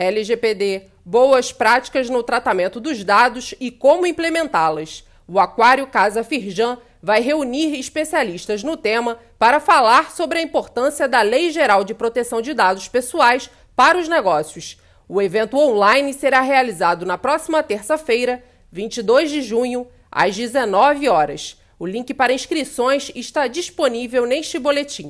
LGPD, boas práticas no tratamento dos dados e como implementá-las. O Aquário Casa Firjan vai reunir especialistas no tema para falar sobre a importância da Lei Geral de Proteção de Dados Pessoais para os negócios. O evento online será realizado na próxima terça-feira, 22 de junho, às 19 horas. O link para inscrições está disponível neste boletim.